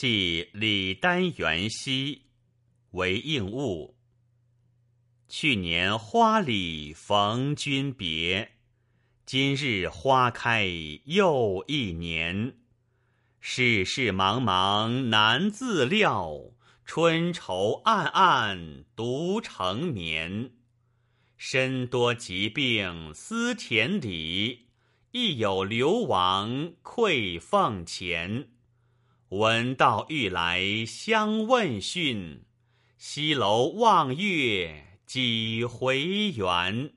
即李丹元兮，为应物。去年花里逢君别，今日花开又一年。世事茫茫难自料，春愁暗暗独成眠。身多疾病思田里，亦有流亡愧俸钱。闻道欲来相问讯，西楼望月几回圆。